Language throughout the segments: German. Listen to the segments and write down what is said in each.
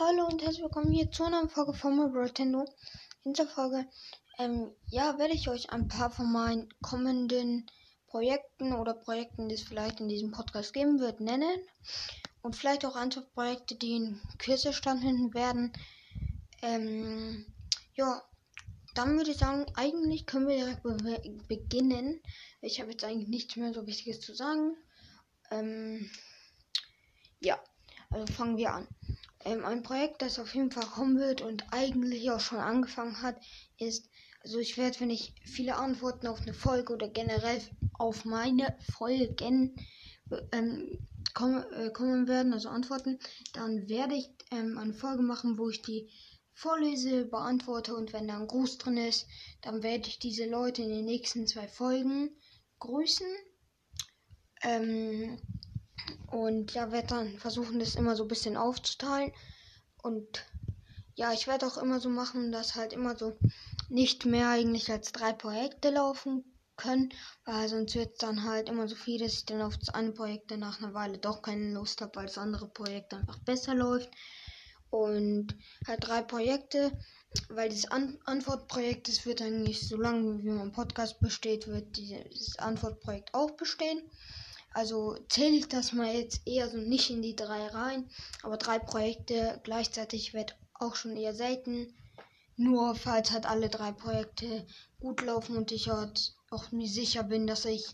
Hallo und herzlich willkommen hier zu einer Folge von Nintendo. In dieser Folge, ähm, ja, werde ich euch ein paar von meinen kommenden Projekten oder Projekten, die es vielleicht in diesem Podcast geben wird, nennen. Und vielleicht auch andere Projekte, die in Kürze stattfinden werden. Ähm, ja, dann würde ich sagen, eigentlich können wir direkt be beginnen. Ich habe jetzt eigentlich nichts mehr so Wichtiges zu sagen. Ähm, ja, also fangen wir an. Ähm, ein Projekt, das auf jeden Fall kommen wird und eigentlich auch schon angefangen hat, ist, also ich werde, wenn ich viele Antworten auf eine Folge oder generell auf meine Folgen ähm, kommen, äh, kommen werden, also Antworten, dann werde ich ähm, eine Folge machen, wo ich die vorlese, beantworte und wenn da ein Gruß drin ist, dann werde ich diese Leute in den nächsten zwei Folgen grüßen. Ähm, und ja, werde dann versuchen, das immer so ein bisschen aufzuteilen. Und ja, ich werde auch immer so machen, dass halt immer so nicht mehr eigentlich als drei Projekte laufen können, weil sonst wird es dann halt immer so viel, dass ich dann auf das eine Projekt nach einer Weile doch keine Lust habe, weil das andere Projekt einfach besser läuft. Und halt drei Projekte, weil das An Antwortprojekt, das wird eigentlich so lange wie mein Podcast besteht, wird dieses Antwortprojekt auch bestehen. Also zähle ich das mal jetzt eher so nicht in die drei rein. Aber drei Projekte gleichzeitig wird auch schon eher selten. Nur falls halt alle drei Projekte gut laufen und ich halt auch mir sicher bin, dass ich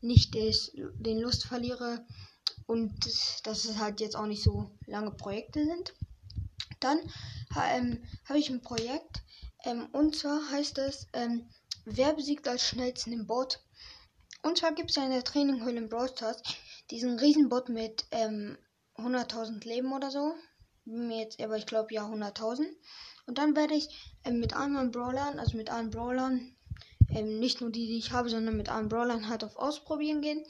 nicht den Lust verliere und dass es halt jetzt auch nicht so lange Projekte sind. Dann ähm, habe ich ein Projekt ähm, und zwar heißt es, ähm, wer besiegt als schnellsten den Bot? Und zwar gibt es ja in der Traininghöhle in Brawl Stars diesen Riesenbot mit ähm, 100.000 Leben oder so. Mir jetzt, aber ich glaube ja 100.000. Und dann werde ich ähm, mit anderen Brawlern, also mit allen Brawlern, ähm, nicht nur die, die ich habe, sondern mit allen Brawlern halt auf Ausprobieren gehen.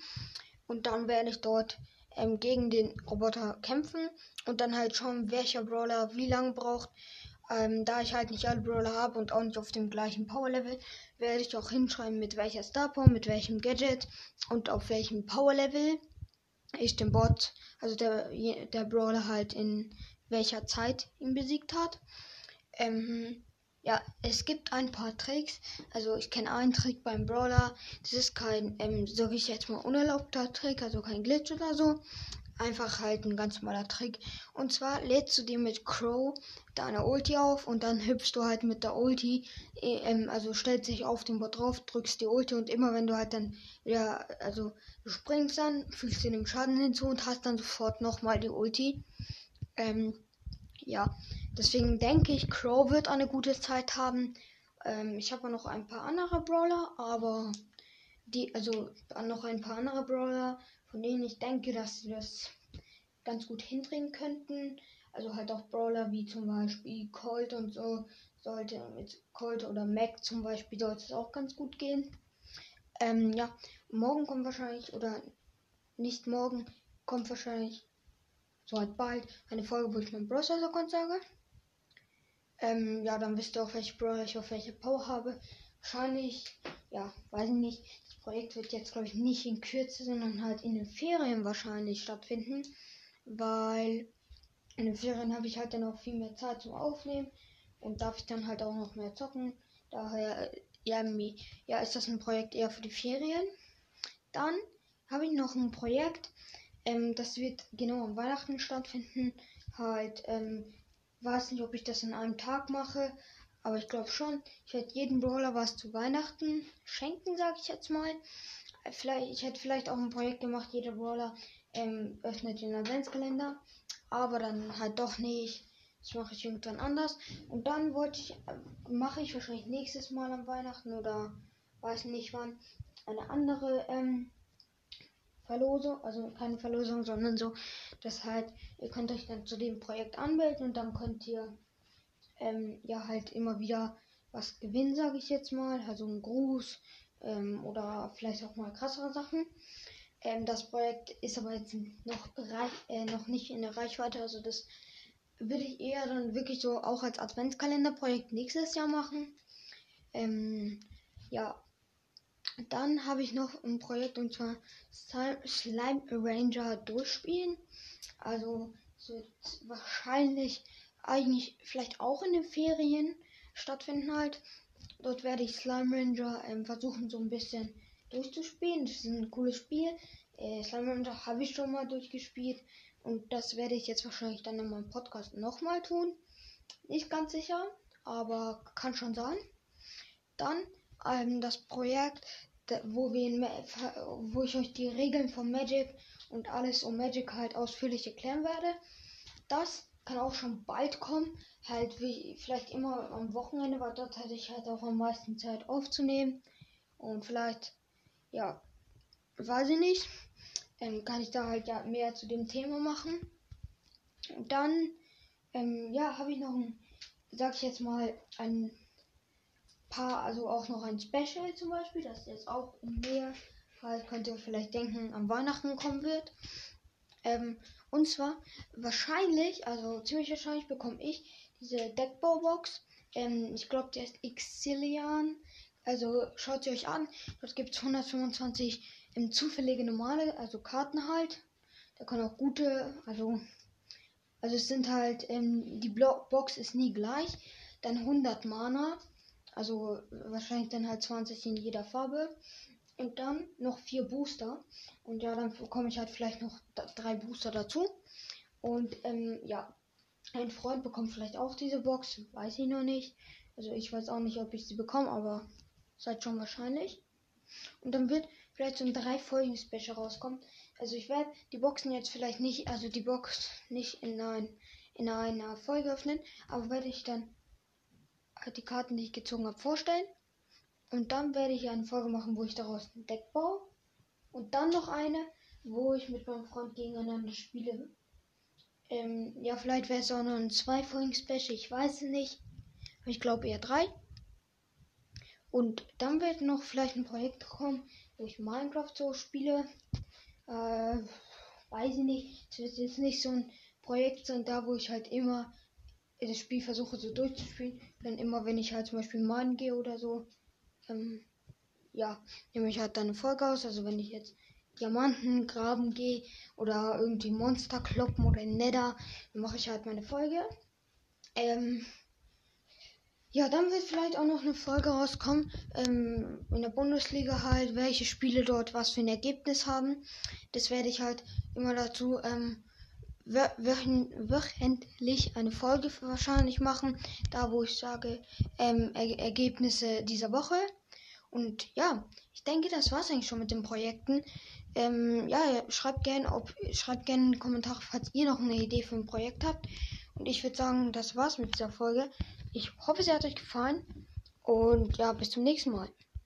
Und dann werde ich dort ähm, gegen den Roboter kämpfen und dann halt schauen, welcher Brawler wie lange braucht. Ähm, da ich halt nicht alle Brawler habe und auch nicht auf dem gleichen Power Level, werde ich auch hinschreiben, mit welcher Star Power, mit welchem Gadget und auf welchem Power Level ich den Bot, also der, der Brawler halt in welcher Zeit ihn besiegt hat. Ähm, ja, es gibt ein paar Tricks. Also ich kenne einen Trick beim Brawler. Das ist kein, ähm, so wie ich jetzt mal unerlaubter Trick, also kein Glitch oder so einfach halt ein ganz normaler Trick. Und zwar lädst du dir mit Crow deine Ulti auf und dann hüpfst du halt mit der Ulti, äh, ähm, also stellst dich auf den Bot drauf, drückst die Ulti und immer wenn du halt dann wieder, also du springst dann, fügst dir den Schaden hinzu und hast dann sofort nochmal die Ulti. Ähm, ja, deswegen denke ich, Crow wird eine gute Zeit haben. Ähm, ich habe noch ein paar andere Brawler, aber die, also noch ein paar andere Brawler, von denen ich denke, dass sie das ganz gut hindrehen könnten. Also halt auch Brawler wie zum Beispiel Colt und so sollte mit Colt oder Mac zum Beispiel sollte es auch ganz gut gehen. Ähm, ja, morgen kommt wahrscheinlich oder nicht morgen kommt wahrscheinlich so halt bald eine Folge, wo ich meinen Browser-Account sage. Ähm, ja, dann wisst ihr auch, welche Brawler ich auf welche Power habe. Wahrscheinlich, ja, weiß ich nicht. Projekt wird jetzt, glaube ich, nicht in Kürze, sondern halt in den Ferien wahrscheinlich stattfinden. Weil in den Ferien habe ich halt dann auch viel mehr Zeit zum Aufnehmen und darf ich dann halt auch noch mehr zocken. Daher, ja, ja ist das ein Projekt eher für die Ferien. Dann habe ich noch ein Projekt, ähm, das wird genau am Weihnachten stattfinden. Halt, ähm, weiß nicht, ob ich das in einem Tag mache, aber ich glaube schon, ich werde jedem Brawler was zu Weihnachten schenken, sage ich jetzt mal. Vielleicht, ich hätte vielleicht auch ein Projekt gemacht, jeder Brawler ähm, öffnet den Adventskalender. Aber dann halt doch nicht. Das mache ich irgendwann anders. Und dann wollte ich, äh, mache ich wahrscheinlich nächstes Mal am Weihnachten oder weiß nicht wann, eine andere ähm, Verlosung. Also keine Verlosung, sondern so, dass halt, ihr könnt euch dann zu dem Projekt anmelden und dann könnt ihr ähm, ja halt immer wieder was gewinnen, sage ich jetzt mal. Also ein Gruß ähm, oder vielleicht auch mal krassere Sachen. Ähm, das Projekt ist aber jetzt noch, äh, noch nicht in der Reichweite. Also das würde ich eher dann wirklich so auch als Adventskalenderprojekt nächstes Jahr machen. Ähm, ja, dann habe ich noch ein Projekt und zwar Slime Ranger durchspielen. Also es wird wahrscheinlich eigentlich vielleicht auch in den Ferien stattfinden halt. Dort werde ich Slime Ranger ähm, versuchen so ein bisschen durchzuspielen. Das ist ein cooles Spiel. Äh, Slime Ranger habe ich schon mal durchgespielt und das werde ich jetzt wahrscheinlich dann in meinem Podcast nochmal tun. Nicht ganz sicher, aber kann schon sein. Dann ähm, das Projekt, wo, wir wo ich euch die Regeln von Magic und alles um Magic halt ausführlich erklären werde. Das kann auch schon bald kommen. Halt wie vielleicht immer am Wochenende, weil dort hatte ich halt auch am meisten Zeit aufzunehmen. Und vielleicht, ja, weiß ich nicht. Ähm, kann ich da halt ja mehr zu dem Thema machen. Und dann, ähm, ja, habe ich noch ein, sag ich jetzt mal, ein paar, also auch noch ein Special zum Beispiel, das jetzt auch der halt könnt ihr vielleicht denken, am Weihnachten kommen wird. Ähm, und zwar wahrscheinlich, also ziemlich wahrscheinlich bekomme ich diese Deckbaubox. Ähm, ich glaube, der ist Xillian. Also schaut sie euch an. Dort gibt es 125 ähm, zufällige normale, also Karten halt. Da können auch gute, also also es sind halt, ähm, die Blo Box ist nie gleich. Dann 100 Mana. Also wahrscheinlich dann halt 20 in jeder Farbe. Und dann noch vier Booster. Und ja, dann bekomme ich halt vielleicht noch drei Booster dazu. Und ähm, ja, ein Freund bekommt vielleicht auch diese Box. Weiß ich noch nicht. Also ich weiß auch nicht, ob ich sie bekomme, aber seid schon wahrscheinlich. Und dann wird vielleicht so ein drei Folgen Special rauskommen. Also ich werde die Boxen jetzt vielleicht nicht, also die Box nicht in, ein, in einer Folge öffnen, aber werde ich dann die Karten, die ich gezogen habe, vorstellen. Und dann werde ich eine Folge machen, wo ich daraus ein Deck baue. Und dann noch eine, wo ich mit meinem Freund gegeneinander spiele. Ähm, ja, vielleicht wäre es auch noch ein zwei Folgen Special, ich weiß es nicht. Ich glaube eher drei. Und dann wird noch vielleicht ein Projekt kommen, wo ich Minecraft so spiele. Äh, weiß ich nicht. Es wird jetzt nicht so ein Projekt sein, da wo ich halt immer das Spiel versuche so durchzuspielen. Dann immer, wenn ich halt zum Beispiel malen gehe oder so, ähm, ja, nehme ich halt dann eine Folge aus. Also wenn ich jetzt Diamanten graben gehe oder irgendwie Monster kloppen oder Nether, dann mache ich halt meine Folge. Ähm, ja, dann wird vielleicht auch noch eine Folge rauskommen ähm, in der Bundesliga halt, welche Spiele dort was für ein Ergebnis haben. Das werde ich halt immer dazu ähm, wöchentlich eine Folge wahrscheinlich machen, da wo ich sage ähm, er Ergebnisse dieser Woche. Und ja, ich denke, das war's eigentlich schon mit den Projekten. Ähm, ja, schreibt gerne, schreibt gerne in die Kommentare, falls ihr noch eine Idee für ein Projekt habt. Und ich würde sagen, das war's mit dieser Folge. Ich hoffe, sie hat euch gefallen. Und ja, bis zum nächsten Mal.